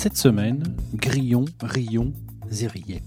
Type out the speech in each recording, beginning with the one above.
Cette semaine, grillons, rillons et.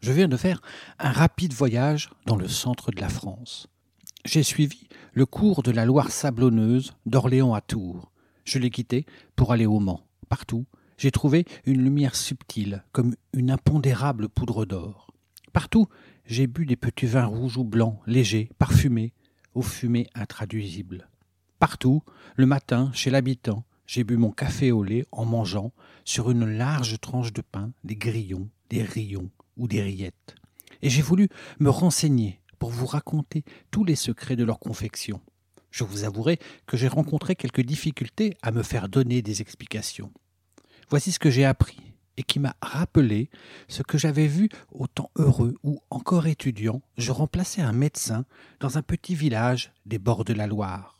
Je viens de faire un rapide voyage dans le centre de la France. J'ai suivi le cours de la Loire sablonneuse d'Orléans à Tours. Je l'ai quitté pour aller au Mans. Partout, j'ai trouvé une lumière subtile, comme une impondérable poudre d'or. Partout, j'ai bu des petits vins rouges ou blancs, légers, parfumés, aux fumées intraduisibles. Partout, le matin, chez l'habitant, j'ai bu mon café au lait en mangeant, sur une large tranche de pain, des grillons, des rillons ou des rillettes. Et j'ai voulu me renseigner pour vous raconter tous les secrets de leur confection. Je vous avouerai que j'ai rencontré quelques difficultés à me faire donner des explications. Voici ce que j'ai appris et qui m'a rappelé ce que j'avais vu au temps heureux où, encore étudiant, je remplaçais un médecin dans un petit village des bords de la Loire.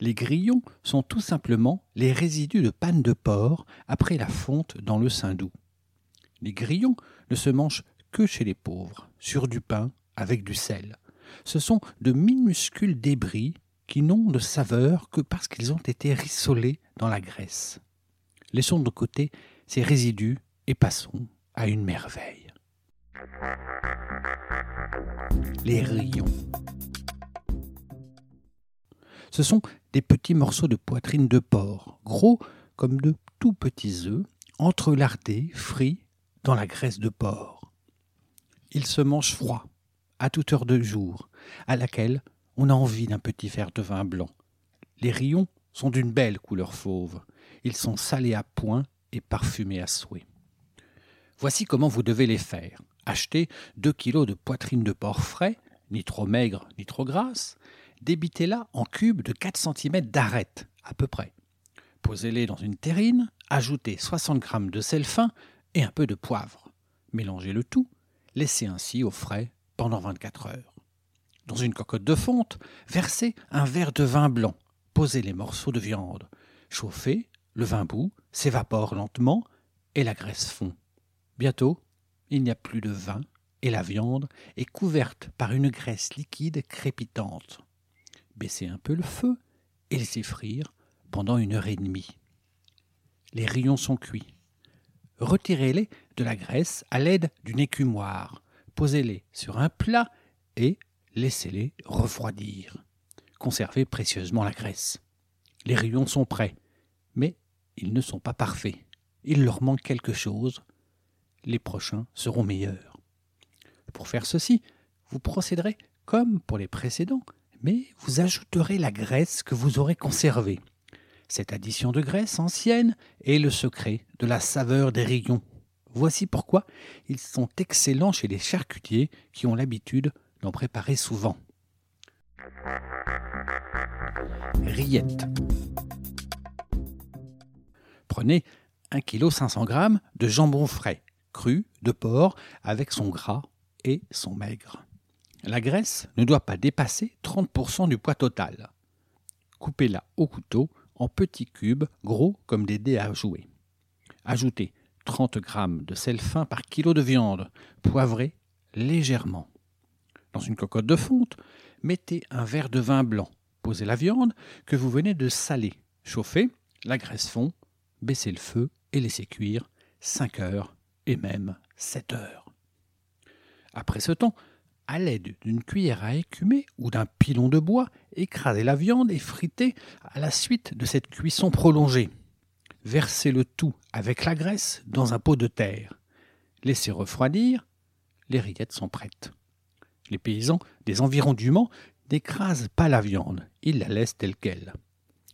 Les grillons sont tout simplement les résidus de panne de porc après la fonte dans le Saint-Doux. Les grillons ne se mangent que chez les pauvres, sur du pain avec du sel. Ce sont de minuscules débris qui n'ont de saveur que parce qu'ils ont été rissolés dans la graisse. Laissons de côté ces résidus et passons à une merveille. Les rillons. Ce sont des petits morceaux de poitrine de porc, gros comme de tout petits œufs, entrelardés, frits dans la graisse de porc. Ils se mangent froid, à toute heure de jour, à laquelle on a envie d'un petit verre de vin blanc. Les rillons sont d'une belle couleur fauve. Ils sont salés à point et parfumés à souhait. Voici comment vous devez les faire. Achetez deux kilos de poitrine de porc frais, ni trop maigre ni trop grasse, débitez-la en cubes de 4 cm d'arête, à peu près. Posez-les dans une terrine, ajoutez 60 g de sel fin et un peu de poivre. Mélangez le tout, laissez ainsi au frais pendant 24 heures. Dans une cocotte de fonte, versez un verre de vin blanc, posez les morceaux de viande, chauffez, le vin bout s'évapore lentement et la graisse fond. Bientôt, il n'y a plus de vin et la viande est couverte par une graisse liquide crépitante baissez un peu le feu et laissez frire pendant une heure et demie. Les rillons sont cuits. Retirez-les de la graisse à l'aide d'une écumoire. Posez-les sur un plat et laissez-les refroidir. Conservez précieusement la graisse. Les rillons sont prêts, mais ils ne sont pas parfaits. Il leur manque quelque chose. Les prochains seront meilleurs. Pour faire ceci, vous procéderez comme pour les précédents, mais vous ajouterez la graisse que vous aurez conservée. Cette addition de graisse ancienne est le secret de la saveur des rillons. Voici pourquoi ils sont excellents chez les charcutiers qui ont l'habitude d'en préparer souvent. Rillettes. Prenez 1 kg 500 g de jambon frais, cru, de porc, avec son gras et son maigre. La graisse ne doit pas dépasser 30% du poids total. Coupez-la au couteau en petits cubes gros comme des dés à jouer. Ajoutez 30 g de sel fin par kilo de viande, poivrez légèrement. Dans une cocotte de fonte, mettez un verre de vin blanc. Posez la viande que vous venez de saler. Chauffez, la graisse fond, baissez le feu et laissez cuire 5 heures et même 7 heures. Après ce temps, à l'aide d'une cuillère à écumer ou d'un pilon de bois, écrasez la viande et fritez à la suite de cette cuisson prolongée. Versez le tout avec la graisse dans un pot de terre. Laissez refroidir, les rillettes sont prêtes. Les paysans des environs du Mans n'écrasent pas la viande, ils la laissent telle qu'elle.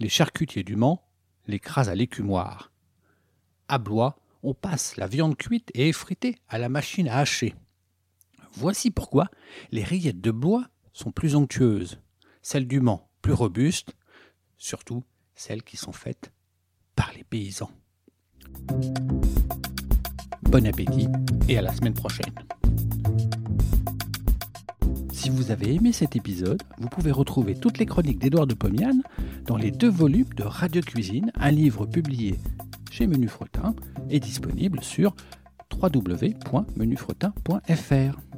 Les charcutiers du Mans l'écrasent à l'écumoire. À Blois, on passe la viande cuite et effritée à la machine à hacher. Voici pourquoi les rillettes de bois sont plus onctueuses, celles du Mans plus robustes, surtout celles qui sont faites par les paysans. Bon appétit et à la semaine prochaine. Si vous avez aimé cet épisode, vous pouvez retrouver toutes les chroniques d'Édouard de Pomian dans les deux volumes de Radio Cuisine, un livre publié chez Menu Fretin et disponible sur www.menufretin.fr.